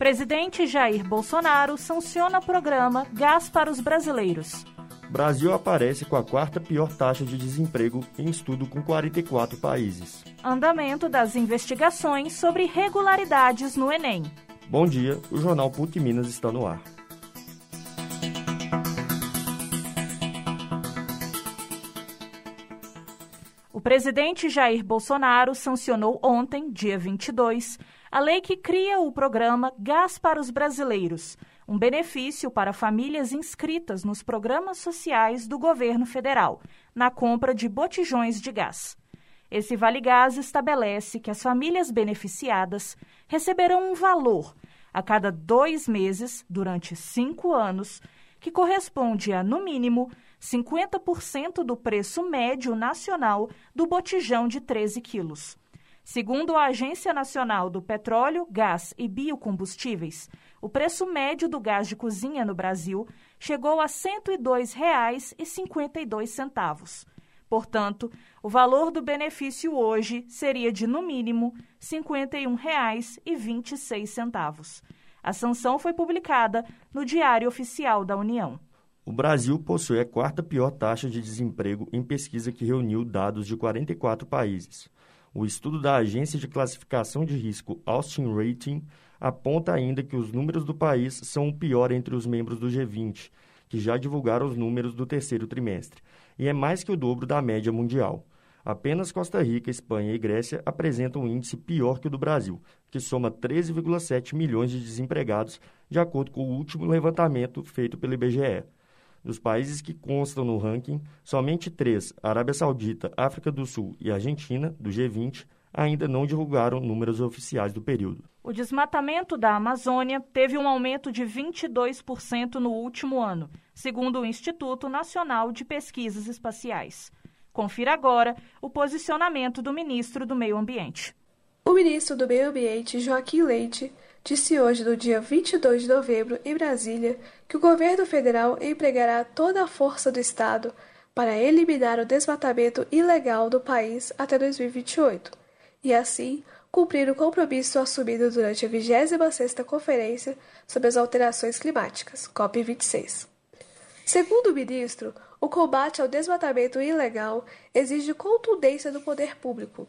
Presidente Jair Bolsonaro sanciona programa Gás para os Brasileiros. Brasil aparece com a quarta pior taxa de desemprego em estudo com 44 países. Andamento das investigações sobre irregularidades no Enem. Bom dia, o Jornal PUC Minas está no ar. O presidente Jair Bolsonaro sancionou ontem, dia 22, a lei que cria o programa Gás para os Brasileiros, um benefício para famílias inscritas nos programas sociais do governo federal, na compra de botijões de gás. Esse Vale Gás estabelece que as famílias beneficiadas receberão um valor a cada dois meses, durante cinco anos, que corresponde a, no mínimo, 50% do preço médio nacional do botijão de 13 quilos. Segundo a Agência Nacional do Petróleo, Gás e Biocombustíveis, o preço médio do gás de cozinha no Brasil chegou a R$ 102,52. Portanto, o valor do benefício hoje seria de, no mínimo, R$ 51,26. A sanção foi publicada no Diário Oficial da União. O Brasil possui a quarta pior taxa de desemprego em pesquisa que reuniu dados de 44 países. O estudo da agência de classificação de risco Austin Rating aponta ainda que os números do país são o pior entre os membros do G20, que já divulgaram os números do terceiro trimestre, e é mais que o dobro da média mundial. Apenas Costa Rica, Espanha e Grécia apresentam um índice pior que o do Brasil, que soma 13,7 milhões de desempregados, de acordo com o último levantamento feito pelo IBGE. Dos países que constam no ranking, somente três, Arábia Saudita, África do Sul e Argentina, do G20, ainda não divulgaram números oficiais do período. O desmatamento da Amazônia teve um aumento de 22% no último ano, segundo o Instituto Nacional de Pesquisas Espaciais. Confira agora o posicionamento do ministro do Meio Ambiente. O ministro do Meio Ambiente, Joaquim Leite, disse hoje, no dia 22 de novembro, em Brasília, que o governo federal empregará toda a força do Estado para eliminar o desmatamento ilegal do país até 2028 e, assim, cumprir o compromisso assumido durante a 26ª Conferência sobre as Alterações Climáticas, COP26. Segundo o ministro, o combate ao desmatamento ilegal exige contundência do poder público,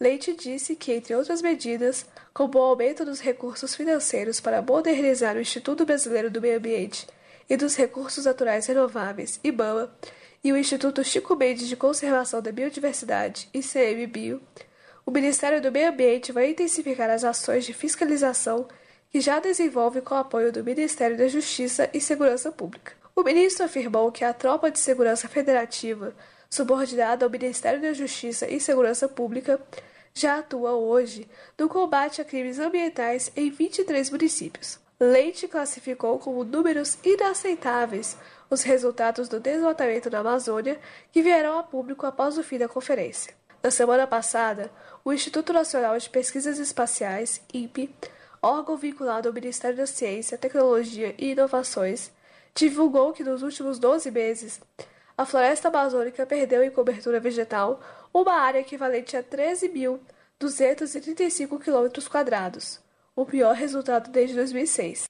Leite disse que, entre outras medidas, como o aumento dos recursos financeiros para modernizar o Instituto Brasileiro do Meio Ambiente e dos Recursos Naturais Renováveis, IBAMA, e o Instituto Chico Mendes de Conservação da Biodiversidade, ICMBio, o Ministério do Meio Ambiente vai intensificar as ações de fiscalização que já desenvolve com o apoio do Ministério da Justiça e Segurança Pública. O ministro afirmou que a Tropa de Segurança Federativa, subordinada ao Ministério da Justiça e Segurança Pública, já atua hoje no combate a crimes ambientais em 23 municípios. Leite classificou como números inaceitáveis os resultados do desmatamento na Amazônia que vieram a público após o fim da conferência. Na semana passada, o Instituto Nacional de Pesquisas Espaciais, INPE, órgão vinculado ao Ministério da Ciência, Tecnologia e Inovações, divulgou que nos últimos 12 meses, a floresta amazônica perdeu em cobertura vegetal uma área equivalente a 13.235 km, o pior resultado desde 2006.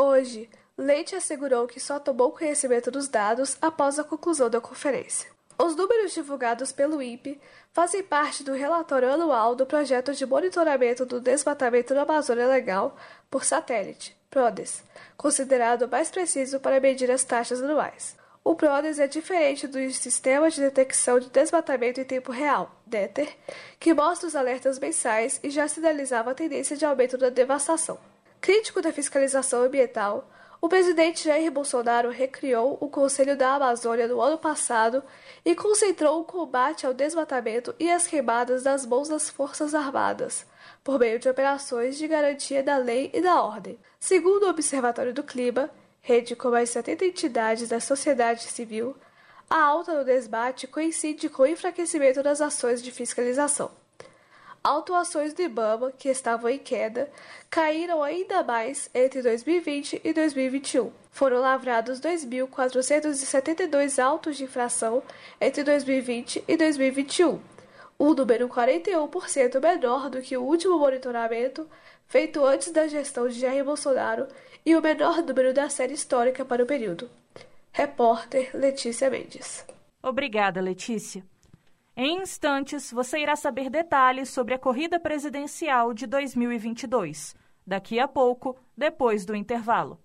Hoje, Leite assegurou que só tomou conhecimento dos dados após a conclusão da conferência. Os números divulgados pelo INPE fazem parte do relatório anual do projeto de monitoramento do desmatamento na Amazônia Legal por satélite, PRODES, considerado mais preciso para medir as taxas anuais. O PRODES é diferente do Sistema de Detecção de Desmatamento em Tempo Real, DETER, que mostra os alertas mensais e já sinalizava a tendência de aumento da devastação. Crítico da fiscalização ambiental, o presidente Jair Bolsonaro recriou o Conselho da Amazônia no ano passado e concentrou o combate ao desmatamento e às queimadas das mãos das Forças Armadas, por meio de operações de garantia da lei e da ordem. Segundo o Observatório do Clima, rede com mais 70 entidades da sociedade civil, a alta no desbate coincide com o enfraquecimento das ações de fiscalização. Autuações do IBAMA, que estavam em queda, caíram ainda mais entre 2020 e 2021. Foram lavrados 2.472 autos de infração entre 2020 e 2021, um número 41% menor do que o último monitoramento feito antes da gestão de Jair Bolsonaro e o menor número da série histórica para o período. Repórter Letícia Mendes. Obrigada, Letícia. Em instantes, você irá saber detalhes sobre a corrida presidencial de 2022. Daqui a pouco, depois do intervalo.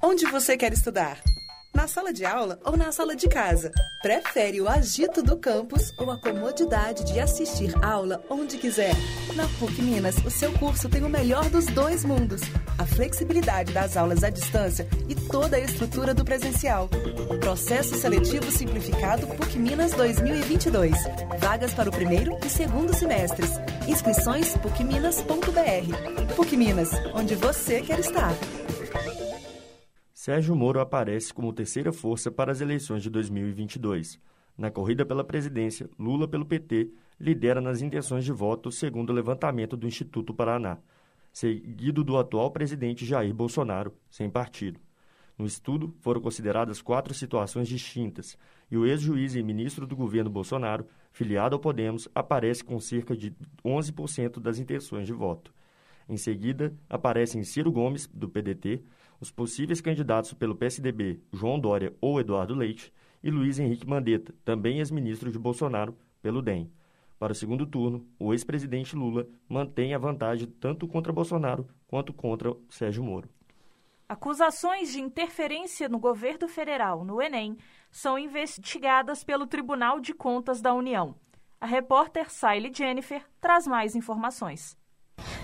Onde você quer estudar? Na sala de aula ou na sala de casa? Prefere o agito do campus ou a comodidade de assistir aula onde quiser? Na PUC Minas, o seu curso tem o melhor dos dois mundos: a flexibilidade das aulas à distância e toda a estrutura do presencial. Processo seletivo simplificado PUC Minas 2022. Vagas para o primeiro e segundo semestres. Inscrições pucminas.br. PUC Minas, onde você quer estar. Sérgio Moro aparece como terceira força para as eleições de 2022. Na corrida pela presidência, Lula, pelo PT, lidera nas intenções de voto, segundo o levantamento do Instituto Paraná, seguido do atual presidente Jair Bolsonaro, sem partido. No estudo, foram consideradas quatro situações distintas, e o ex-juiz e ministro do governo Bolsonaro, filiado ao Podemos, aparece com cerca de 11% das intenções de voto. Em seguida, aparecem Ciro Gomes, do PDT, os possíveis candidatos pelo PSDB, João Dória ou Eduardo Leite, e Luiz Henrique Mandetta, também ex-ministro de Bolsonaro, pelo DEM. Para o segundo turno, o ex-presidente Lula mantém a vantagem tanto contra Bolsonaro quanto contra Sérgio Moro. Acusações de interferência no governo federal no Enem são investigadas pelo Tribunal de Contas da União. A repórter Saile Jennifer traz mais informações.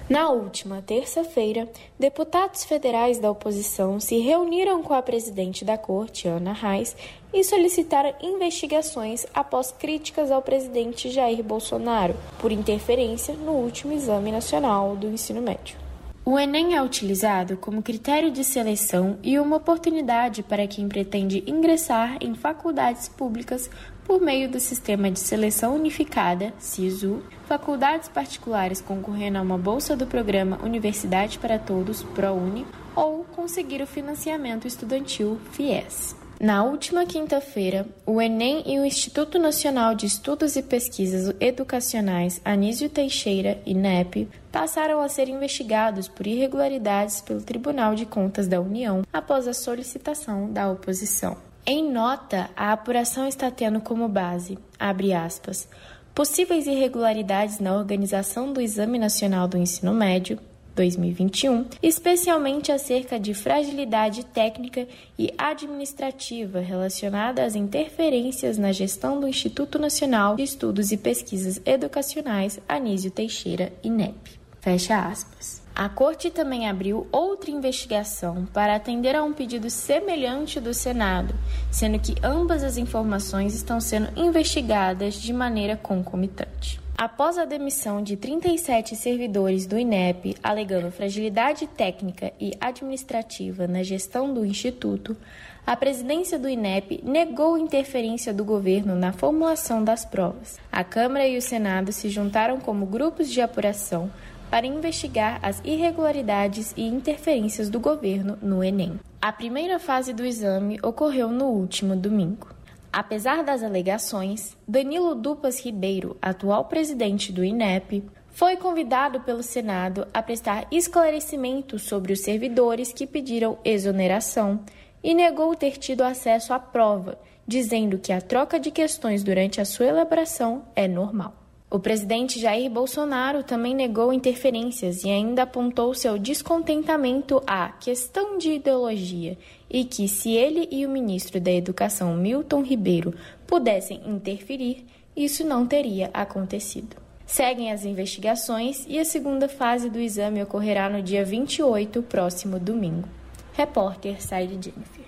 Na última terça-feira, deputados federais da oposição se reuniram com a presidente da corte, Ana Reis, e solicitaram investigações após críticas ao presidente Jair Bolsonaro por interferência no último exame nacional do ensino médio. O Enem é utilizado como critério de seleção e uma oportunidade para quem pretende ingressar em faculdades públicas por meio do Sistema de Seleção Unificada, SISU, faculdades particulares concorrendo a uma bolsa do programa Universidade para Todos, ProUni, ou conseguir o financiamento estudantil FIES. Na última quinta-feira, o Enem e o Instituto Nacional de Estudos e Pesquisas Educacionais Anísio Teixeira, INEP, passaram a ser investigados por irregularidades pelo Tribunal de Contas da União após a solicitação da oposição. Em nota, a apuração está tendo como base, abre aspas, possíveis irregularidades na organização do Exame Nacional do Ensino Médio 2021, especialmente acerca de fragilidade técnica e administrativa relacionada às interferências na gestão do Instituto Nacional de Estudos e Pesquisas Educacionais Anísio Teixeira, INEP. Fecha aspas. A Corte também abriu outra investigação para atender a um pedido semelhante do Senado, sendo que ambas as informações estão sendo investigadas de maneira concomitante. Após a demissão de 37 servidores do INEP, alegando fragilidade técnica e administrativa na gestão do Instituto, a presidência do INEP negou interferência do governo na formulação das provas. A Câmara e o Senado se juntaram como grupos de apuração para investigar as irregularidades e interferências do governo no Enem. A primeira fase do exame ocorreu no último domingo. Apesar das alegações, Danilo Dupas Ribeiro, atual presidente do INEP, foi convidado pelo Senado a prestar esclarecimentos sobre os servidores que pediram exoneração e negou ter tido acesso à prova, dizendo que a troca de questões durante a sua elaboração é normal. O presidente Jair Bolsonaro também negou interferências e ainda apontou seu descontentamento à questão de ideologia e que, se ele e o ministro da Educação Milton Ribeiro pudessem interferir, isso não teria acontecido. Seguem as investigações e a segunda fase do exame ocorrerá no dia 28, próximo domingo. Repórter Saile Jennifer.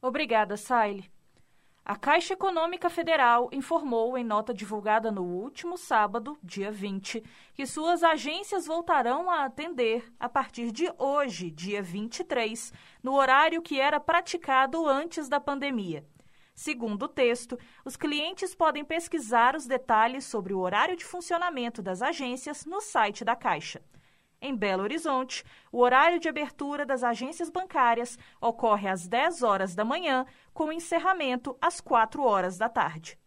Obrigada, Saile. A Caixa Econômica Federal informou em nota divulgada no último sábado, dia 20, que suas agências voltarão a atender a partir de hoje, dia 23, no horário que era praticado antes da pandemia. Segundo o texto, os clientes podem pesquisar os detalhes sobre o horário de funcionamento das agências no site da Caixa. Em Belo Horizonte, o horário de abertura das agências bancárias ocorre às 10 horas da manhã, com encerramento às 4 horas da tarde.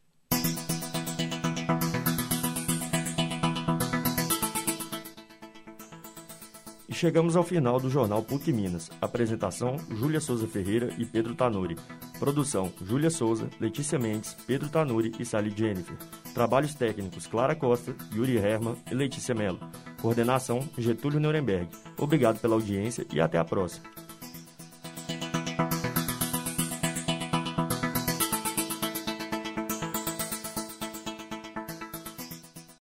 E chegamos ao final do jornal PUC Minas. Apresentação: Júlia Souza Ferreira e Pedro Tanuri. Produção: Júlia Souza, Letícia Mendes, Pedro Tanuri e Sally Jennifer. Trabalhos técnicos: Clara Costa, Yuri Herman e Letícia Mello. Coordenação Getúlio Nuremberg. Obrigado pela audiência e até a próxima.